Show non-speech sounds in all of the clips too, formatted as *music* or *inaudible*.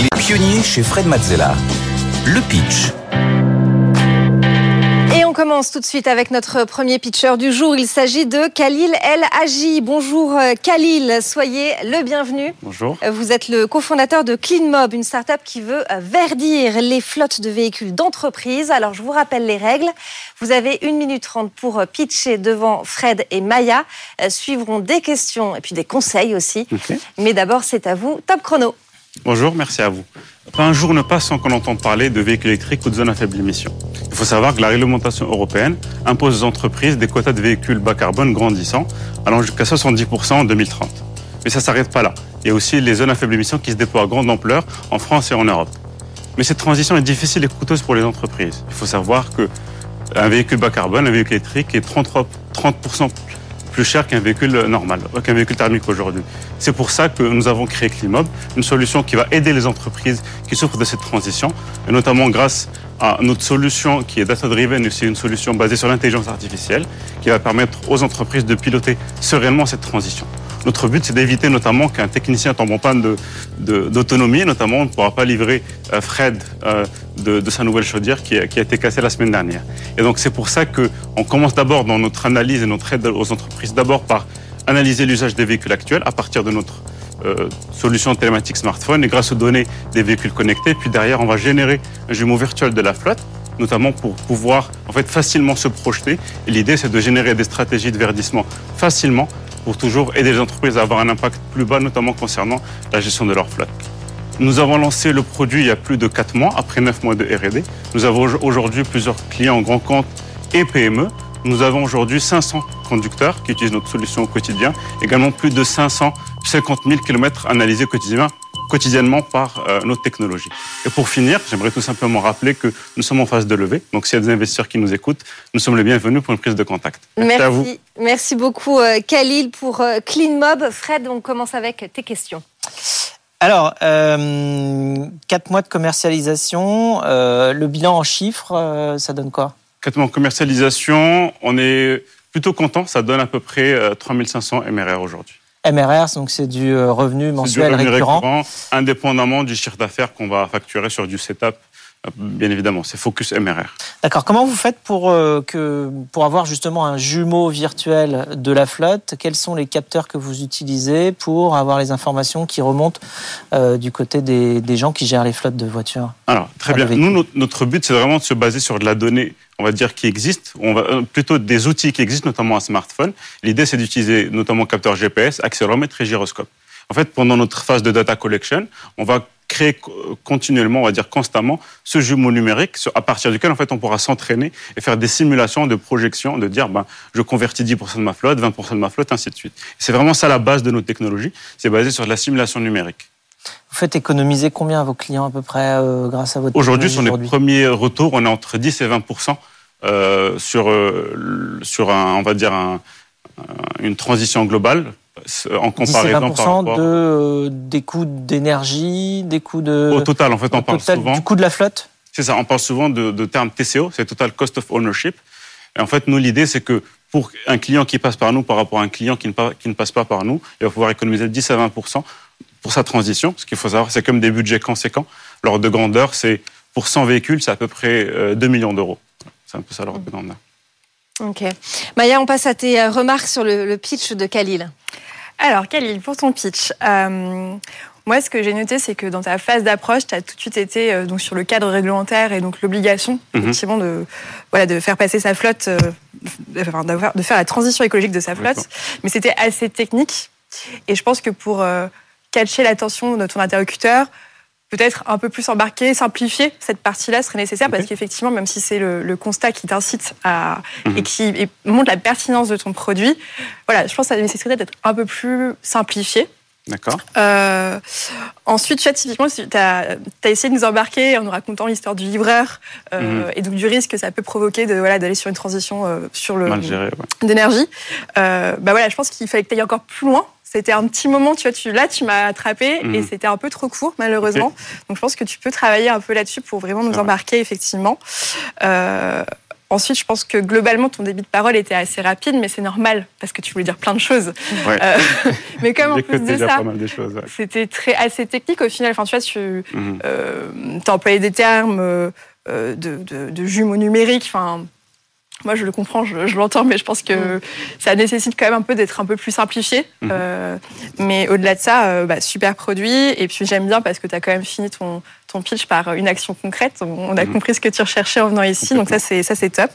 Les pionniers chez Fred Mazzella. Le pitch. Et on commence tout de suite avec notre premier pitcher du jour. Il s'agit de Khalil El Haji. Bonjour euh, Khalil, soyez le bienvenu. Bonjour. Euh, Vous êtes le cofondateur de CleanMob, une start-up qui veut euh, verdir les flottes de véhicules d'entreprise. Alors je vous rappelle les règles. Vous avez une minute trente pour pitcher devant Fred et Maya. Suivront des questions et puis des conseils aussi. Mais d'abord, c'est à vous. Top chrono. Bonjour, merci à vous. Pas un jour ne passe sans qu'on entende parler de véhicules électriques ou de zones à faible émission. Il faut savoir que la réglementation européenne impose aux entreprises des quotas de véhicules bas carbone grandissants, allant jusqu'à 70% en 2030. Mais ça ne s'arrête pas là. Il y a aussi les zones à faible émission qui se déploient à grande ampleur en France et en Europe. Mais cette transition est difficile et coûteuse pour les entreprises. Il faut savoir que un véhicule bas carbone, un véhicule électrique est 33 30% plus cher qu'un véhicule normal, qu'un véhicule thermique aujourd'hui. C'est pour ça que nous avons créé Climob, une solution qui va aider les entreprises qui souffrent de cette transition, et notamment grâce à notre solution qui est data-driven, c'est une solution basée sur l'intelligence artificielle, qui va permettre aux entreprises de piloter sereinement cette transition. Notre but, c'est d'éviter notamment qu'un technicien tombe en panne de- de- d'autonomie, notamment on ne pourra pas livrer euh, Fred euh, de, de sa nouvelle chaudière qui a, qui a été cassée la semaine dernière. Et donc c'est pour ça qu'on commence d'abord dans notre analyse et notre aide aux entreprises, d'abord par analyser l'usage des véhicules actuels à partir de notre euh, solution télématique smartphone et grâce aux données des véhicules connectés. Puis derrière, on va générer un jumeau virtuel de la flotte notamment pour pouvoir en fait facilement se projeter. Et l'idée, c'est de générer des stratégies de verdissement facilement pour toujours aider les entreprises à avoir un impact plus bas, notamment concernant la gestion de leur flotte. Nous avons lancé le produit il y a plus de 4 mois, après 9 mois de R&D. Nous avons aujourd'hui plusieurs clients en grand compte et PME. Nous avons aujourd'hui 500 conducteurs qui utilisent notre solution au quotidien, également plus de 550 000 km analysés quotidiennement, quotidiennement par euh, notre technologie. Et pour finir, j'aimerais tout simplement rappeler que nous sommes en phase de levée. Donc s'il y a des investisseurs qui nous écoutent, nous sommes les bienvenus pour une prise de contact. Merci, à vous. Merci, beaucoup euh, Khalil pour euh, CleanMob. Fred, on commence avec tes questions. Alors, euh, quatre mois de commercialisation, euh, le bilan en chiffres, euh, ça donne quoi? Quatre mois de commercialisation, on est plutôt content. Ça donne à peu près euh, 3500 MRR aujourd'hui. MRR, donc c'est du euh, revenu du mensuel revenu récurrent. récurrent, indépendamment du chiffre d'affaires qu'on va facturer sur du setup. Bien évidemment, c'est focus MRR. D'accord. Comment vous faites pour, euh, que, pour avoir justement un jumeau virtuel de la flotte? Quels sont les capteurs que vous utilisez pour avoir les informations qui remontent euh, du côté des, des gens qui gèrent les flottes de voitures? Alors, très bien. Nous, notre, notre but, c'est vraiment de se baser sur de la donnée, on va dire, qui existe, on va, euh, plutôt des outils qui existent, notamment un smartphone. L'idée, c'est d'utiliser notamment capteur GPS, accéléromètre et gyroscope. En fait, pendant notre phase de data collection, on va créer co- continuellement, on va dire constamment, ce jumeau numérique à partir duquel en fait on pourra s'entraîner et faire des simulations de projection, de dire ben, je convertis 10% de ma flotte, 20% de ma flotte, ainsi de suite. C'est vraiment ça la base de notre technologie, c'est basé sur de la simulation numérique. Vous faites économiser combien à vos clients à peu près euh, grâce à votre Aujourd'hui, sur les premiers retours, on est entre 10 et 20 euh, sur, euh, sur un, on va dire un- un- une transition globale euh, en 10 et comparaison 20 par rapport de, euh, des coûts d'énergie, des coûts de... au total. En fait, on parle souvent. du coût de la flotte? C'est ça, on parle souvent de, de termes TCO, c'est Total Cost of Ownership. Et en fait, nous, l'idée, c'est que pour un client qui passe par nous par rapport à un client qui ne, pa- qui ne passe pas par nous, il va pouvoir économiser 10 à 20 pour sa transition. Ce qu'il faut savoir, c'est comme des budgets conséquents. L'ordre de grandeur, c'est pour 100 véhicules, c'est à peu près euh, 2 millions d'euros. C'est un peu ça l'ordre de grandeur. Ok. Maya, on passe à tes euh, remarques sur le, le pitch de Khalil. Alors, Khalil, pour ton pitch, euh, moi, ce que j'ai noté, c'est que dans ta phase d'approche, tu as tout de suite été euh, donc, sur le cadre réglementaire et donc l'obligation, Mhm. effectivement, de, voilà, de faire passer sa flotte, euh, de, enfin, de faire la transition écologique de sa flotte. Mais c'était assez technique. Et je pense que pour euh, catcher l'attention de ton interlocuteur, peut-être un peu plus embarquer, simplifier cette partie-là serait nécessaire parce qu'effectivement, même si c'est le, le constat qui t'incite à Mhm. et qui et montre la pertinence de ton produit, voilà, je pense que ça nécessiterait d'être un peu plus simplifié. D'accord Euh, ensuite, tu vois, typiquement, tu as, essayé de nous embarquer en nous racontant l'histoire du livreur euh, Mhm. et donc du risque que ça peut provoquer de voilà d'aller sur une transition euh, sur le Mal géré, ouais. d'énergie. Euh, bah voilà, je pense qu'il fallait que tu ailles encore plus loin. C'était un petit moment, tu vois, tu, là, tu m'as attrapé Mhm. et c'était un peu trop court, malheureusement. Donc, je pense que tu peux travailler un peu là-dessus pour vraiment nous embarquer, effectivement. Euh, Ensuite, je pense que globalement, ton débit de parole était assez rapide, mais c'est normal parce que tu voulais dire plein de choses. Ouais. Euh, *laughs* mais comme en plus de ça, ouais. c'était très assez technique au final. Enfin, tu vois, tu Mhm. as employé des termes euh, euh, de, de- de jumeaux numériques. Enfin, moi, je le comprends, je, je l'entends, mais je pense que ça nécessite quand même un peu d'être un peu plus simplifié. Mhm. Euh, mais au-delà de ça, euh, bah, super produit. Et puis j'aime bien parce que tu as quand même fini ton, ton pitch par une action concrète. On, a Mhm. compris ce que tu recherchais en venant ici, donc ça c'est ça c'est top.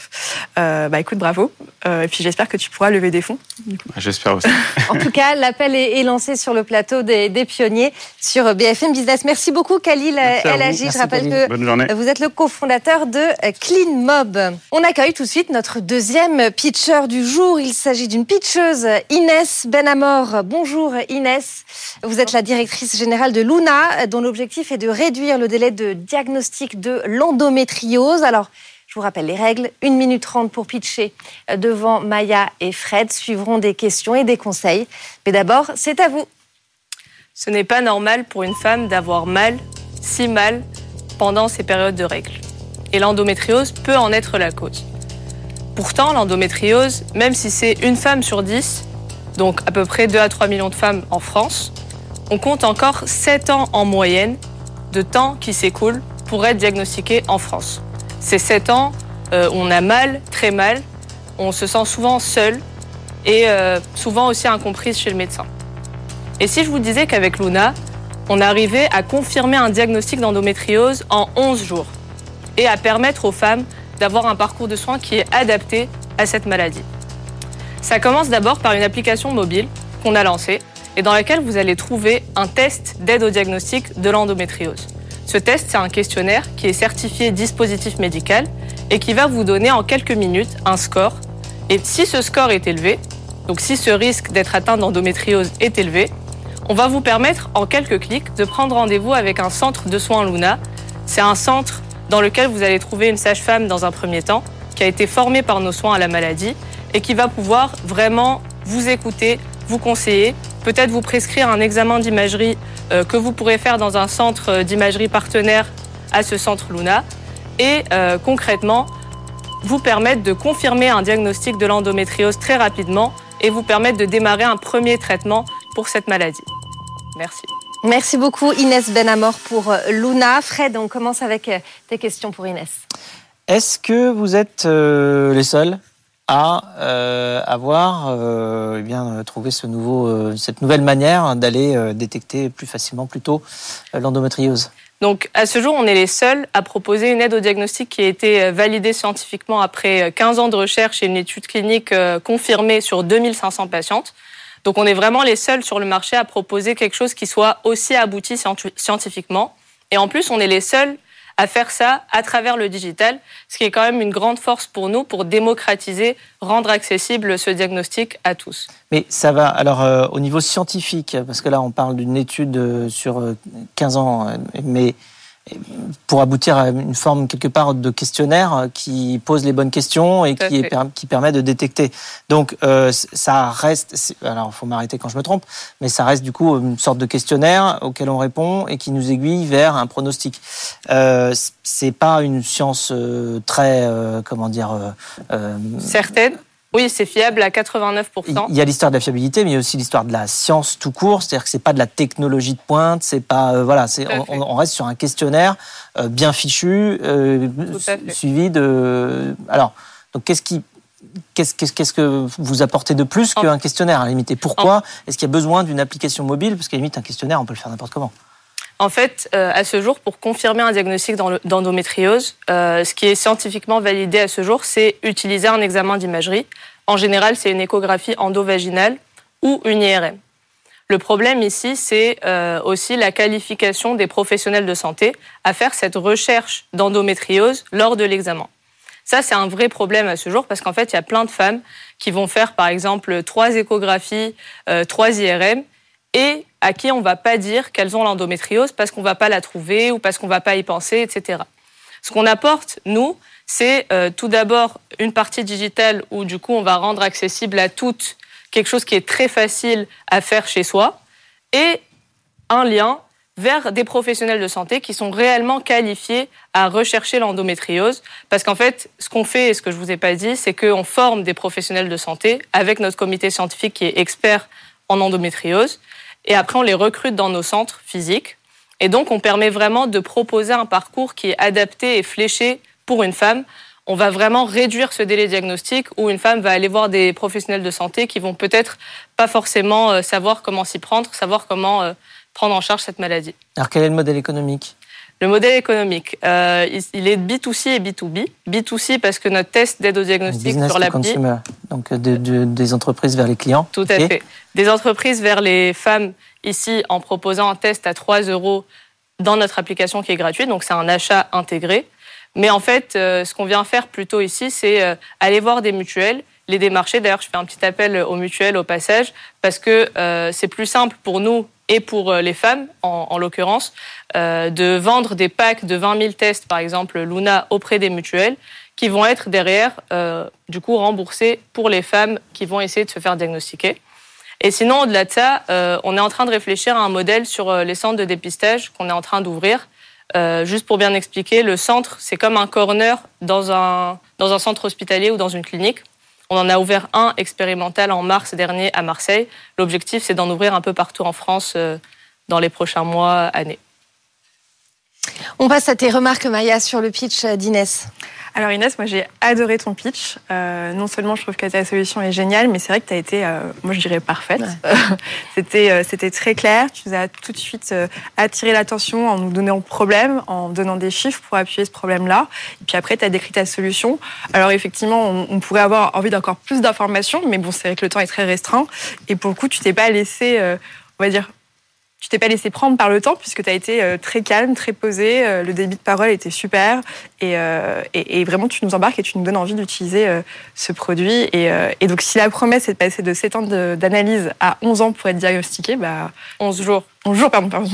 Euh, bah écoute, bravo. Euh, et puis j'espère que tu pourras lever des fonds. J'espère aussi. *laughs* En tout cas, l'appel est, est lancé sur le plateau des, des pionniers sur BFM Business. Merci beaucoup, Khalil Merci à vous. El Hadji. Je rappelle que Bonne journée. vous êtes le cofondateur de euh, Clean Mob. On accueille tout de suite notre deuxième pitcher du jour. Il s'agit d'une pitcheuse, Inès Benamor. Bonjour Inès. Vous êtes la directrice générale de Luna, dont l'objectif est de réduire le délai de diagnostic de l'endométriose. Alors, je vous rappelle les règles. 1 minute 30 pour pitcher devant Maya et Fred. Suivront des questions et des conseils. Mais d'abord, c'est à vous. Ce n'est pas normal pour une femme d'avoir mal, si mal, pendant ces périodes de règles. Et l'endométriose peut en être la cause. Pourtant, l'endométriose, même si c'est une femme sur 10, donc à peu près 2 à 3 millions de femmes en France, on compte encore 7 ans en moyenne de temps qui s'écoule pour être diagnostiqué en France. Ces 7 ans, euh, on a mal, très mal, on se sent souvent seul et euh, souvent aussi incomprise chez le médecin. Et si je vous disais qu'avec Luna, on arrivait à confirmer un diagnostic d'endométriose en 11 jours et à permettre aux femmes d'avoir un parcours de soins qui est adapté à cette maladie? Ça commence d'abord par une application mobile qu'on a lancée et dans laquelle vous allez trouver un test d'aide au diagnostic de l'endométriose. Ce test, c'est un questionnaire qui est certifié dispositif médical et qui va vous donner en quelques minutes un score. Et si ce score est élevé, donc si ce risque d'être atteint d'endométriose est élevé, on va vous permettre en quelques clics de prendre rendez-vous avec un centre de soins Luna. C'est un centre dans lequel vous allez trouver une sage-femme dans un premier temps, qui a été formée par nos soins à la maladie et qui va pouvoir vraiment vous écouter, vous conseiller, peut-être vous prescrire un examen d'imagerie euh, que vous pourrez faire dans un centre euh, d'imagerie partenaire à ce centre Luna et euh, concrètement vous permettre de confirmer un diagnostic de l'endométriose très rapidement et vous permettre de démarrer un premier traitement pour cette maladie. Merci. Merci beaucoup Inès Benamor pour Luna. Fred, on commence avec tes questions pour Inès. Est-ce que vous êtes euh, les seuls? À euh, avoir euh, eh bien, euh, trouvé cette nouvelle manière d'aller détecter plus facilement, plus tôt, l'endométriose Donc, à ce jour, on est les seuls à proposer une aide au diagnostic qui a été validée scientifiquement après 15 ans de recherche et une étude clinique confirmée sur 2500 patientes. Donc, on est vraiment les seuls sur le marché à proposer quelque chose qui soit aussi abouti scienti- scientifiquement. Et en plus, on est les seuls à faire ça à travers le digital, ce qui est quand même une grande force pour nous pour démocratiser, rendre accessible ce diagnostic à tous. Mais ça va, alors euh, au niveau scientifique, parce que là on parle d'une étude euh, sur euh, 15 ans, euh, mais euh, pour aboutir à une forme quelque part de questionnaire euh, qui pose les bonnes questions et qui, est permet de détecter. Donc euh, ça reste, alors faut m'arrêter quand je me trompe, mais ça reste du coup une sorte de questionnaire auquel on répond et qui nous aiguille vers un pronostic. Euh, c'est pas une science euh, très, euh, comment dire, euh, euh, Certaines, oui, c'est fiable à 89%. il y a l'histoire de la fiabilité, mais il y a aussi l'histoire de la science tout court. C'est-à-dire que c'est pas de la technologie de pointe, c'est pas euh, voilà, c'est on, reste sur un questionnaire euh, bien fichu, euh, suivi de. Alors, donc qu'est-ce qui Qu'est-ce, qu'est-ce, que vous apportez de plus qu'un questionnaire à la limite? Et pourquoi? est-ce qu'il y a besoin d'une application mobile? Parce qu'à la limite, un questionnaire, on peut le faire n'importe comment. En fait, euh, à ce jour, pour confirmer un diagnostic d'endométriose, euh, ce qui est scientifiquement validé à ce jour, c'est utiliser un examen d'imagerie. En général, c'est une échographie endovaginale ou une IRM. Le problème ici, c'est euh, aussi la qualification des professionnels de santé à faire cette recherche d'endométriose lors de l'examen. Ça, c'est un vrai problème à ce jour parce qu'en fait, il y a plein de femmes qui vont faire, par exemple, trois échographies, euh, trois IRM, et à qui on va pas dire qu'elles ont l'endométriose parce qu'on va pas la trouver ou parce qu'on va pas y penser, etc. Ce qu'on apporte, nous, c'est euh, tout d'abord une partie digitale où du coup on va rendre accessible à toutes quelque chose qui est très facile à faire chez soi et un lien vers des professionnels de santé qui sont réellement qualifiés à rechercher l'endométriose. Parce qu'en fait, ce qu'on fait et ce que je vous ai pas dit, c'est qu'on forme des professionnels de santé avec notre comité scientifique qui est expert en endométriose. Et après, on les recrute dans nos centres physiques. Et donc, on permet vraiment de proposer un parcours qui est adapté et fléché pour une femme. On va vraiment réduire ce délai diagnostique où une femme va aller voir des professionnels de santé qui vont peut-être pas forcément euh, savoir comment s'y prendre, savoir comment euh, prendre en charge cette maladie. Alors quel est le modèle économique? Le modèle économique, euh, il est B2C et B2B. B2C parce que notre test d'aide au diagnostic sur l'appli. Donc de, de, des entreprises vers les clients. Tout à fait. Des entreprises vers les femmes ici en proposant un test à 3 euros dans notre application qui est gratuite. Donc c'est un achat intégré. Mais en fait, euh, ce qu'on vient faire plutôt ici, c'est euh, aller voir des mutuelles les démarcher. D'ailleurs, je fais un petit appel aux mutuelles au passage parce que euh, c'est plus simple pour nous et pour euh, les femmes, en, en l'occurrence, euh, de vendre des packs de 20 000 tests, par exemple Luna, auprès des mutuelles, qui vont être derrière, euh, du coup, remboursés pour les femmes qui vont essayer de se faire diagnostiquer. Et sinon, au-delà de ça, euh, on est en train de réfléchir à un modèle sur euh, les centres de dépistage qu'on est en train d'ouvrir. juste pour bien expliquer, le centre, c'est comme un corner dans un, dans un centre hospitalier ou dans une clinique. On en a ouvert un expérimental en mars dernier à Marseille. L'objectif, c'est d'en ouvrir un peu partout en France euh, dans les prochains mois, années. On passe à tes remarques, Maya, sur le pitch d'Inès. Alors Inès, moi j'ai adoré ton pitch. Euh, non seulement je trouve que ta solution est géniale, mais c'est vrai que tu as été, euh, moi je dirais, parfaite. Ouais. *laughs* c'était, euh, c'était très clair. Tu nous as tout de suite euh, attiré l'attention en nous donnant le problème, en donnant des chiffres pour appuyer ce problème-là. Et puis après, tu as décrit ta solution. Alors effectivement, on, on pourrait avoir envie d'encore plus d'informations, mais bon, c'est vrai que le temps est très restreint. Et pour le coup, tu t'es pas laissé, euh, on va dire, tu t'es pas laissé prendre par le temps puisque tu as été euh, très calme, très posé. Euh, le débit de parole était super et, euh, et, et, vraiment tu nous embarques et tu nous donnes envie d'utiliser ce produit. Et, et, donc si la promesse est de passer de 7 ans d'analyse à 11 ans pour être diagnostiqué, bah 11 jours. 11 jours, pardon, pardon.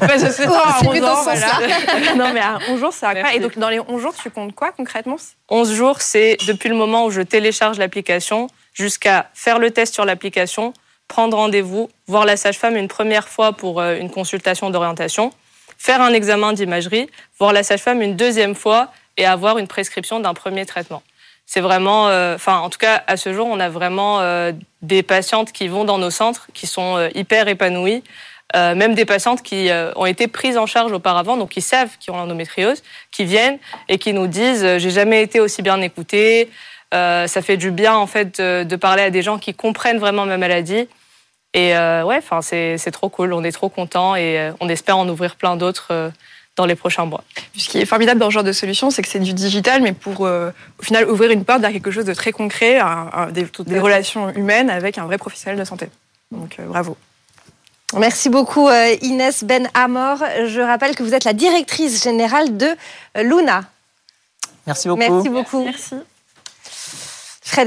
passe de 7 ans à 11 ans, voilà. Non mais à 11 jours, c'est incroyable. Et donc dans les 11 jours, tu comptes quoi concrètement? 11 jours, c'est depuis le moment où je télécharge l'application jusqu'à faire le test sur l'application, prendre rendez-vous, voir la sage-femme une première fois pour euh, une consultation d'orientation, faire un examen d'imagerie, voir la sage-femme une deuxième fois et avoir une prescription d'un premier traitement. C'est vraiment, euh, enfin, en tout cas, à ce jour, on a vraiment euh, des patientes qui vont dans nos centres, qui sont hyper épanouies, même des patientes qui ont été prises en charge auparavant, donc qui savent qu'ils ont l'endométriose, qui viennent et qui nous disent j'ai jamais été aussi bien écoutée. Ça fait du bien en fait de, de parler à des gens qui comprennent vraiment ma maladie et euh, ouais, enfin c'est trop cool, on est trop content et euh, on espère en ouvrir plein d'autres euh, dans les prochains mois. Ce qui est formidable dans ce genre de solution, c'est que c'est du digital, mais pour euh, au final ouvrir une porte vers quelque chose de très concret, un, un, des, des relations humaines avec un vrai professionnel de santé. Donc euh, bravo. Merci beaucoup Inès Ben Amor. Je rappelle que vous êtes la directrice générale de Luna. Merci beaucoup. Merci beaucoup. Merci.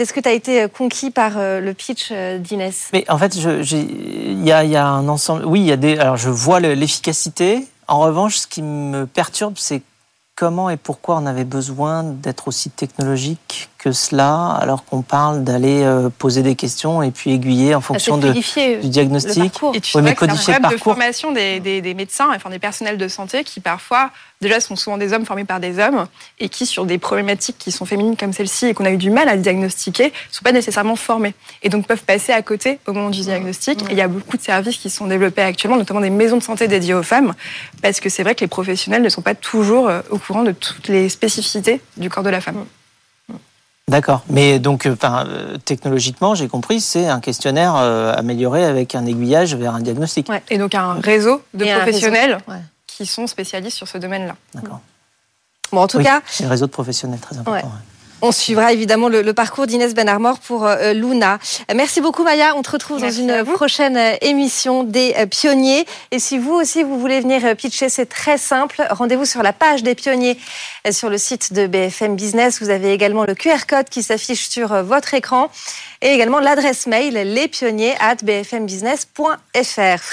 Est-ce que tu as été conquis par euh, le pitch euh, d'Inès? Mais en fait, il y y a, un ensemble. Oui, il y a des. Alors, je vois l'efficacité. En revanche, ce qui me perturbe, c'est comment et pourquoi on avait besoin d'être aussi technologique que cela, alors qu'on parle d'aller euh, poser des questions et puis aiguiller en fonction de, du diagnostic. Et tu oui, mais codifier le de formation des, des, des, médecins, enfin des personnels de santé qui parfois, déjà, sont souvent des hommes formés par des hommes et qui, sur des problématiques qui sont féminines comme celle-ci et qu'on a eu du mal à diagnostiquer, ne sont pas nécessairement formés et donc peuvent passer à côté au moment du diagnostic. Mmh. Et il y a beaucoup de services qui sont développés actuellement, notamment des maisons de santé dédiées aux femmes, parce que c'est vrai que les professionnels ne sont pas toujours euh, au courant de toutes les spécificités du corps de la femme. Mmh. D'accord. Mais donc, enfin, euh, technologiquement, j'ai compris, c'est un questionnaire euh, amélioré avec un aiguillage vers un diagnostic. Ouais. Et donc un réseau de Et professionnels réseau. Ouais. qui sont spécialistes sur ce domaine-là. D'accord. Bon, en tout oui, cas, c'est un réseau de professionnels très important. Ouais. On suivra évidemment le, le parcours d'Inès Ben Armor pour euh, Luna. Merci beaucoup Maya. On te retrouve Merci dans une prochaine euh, émission des euh, pionniers. Et si vous aussi vous voulez venir pitcher, c'est très simple. Rendez-vous sur la page des pionniers sur le site de BFM Business. Vous avez également le QR code qui s'affiche sur votre écran et également l'adresse mail lespionniers at bfmbusiness.fr.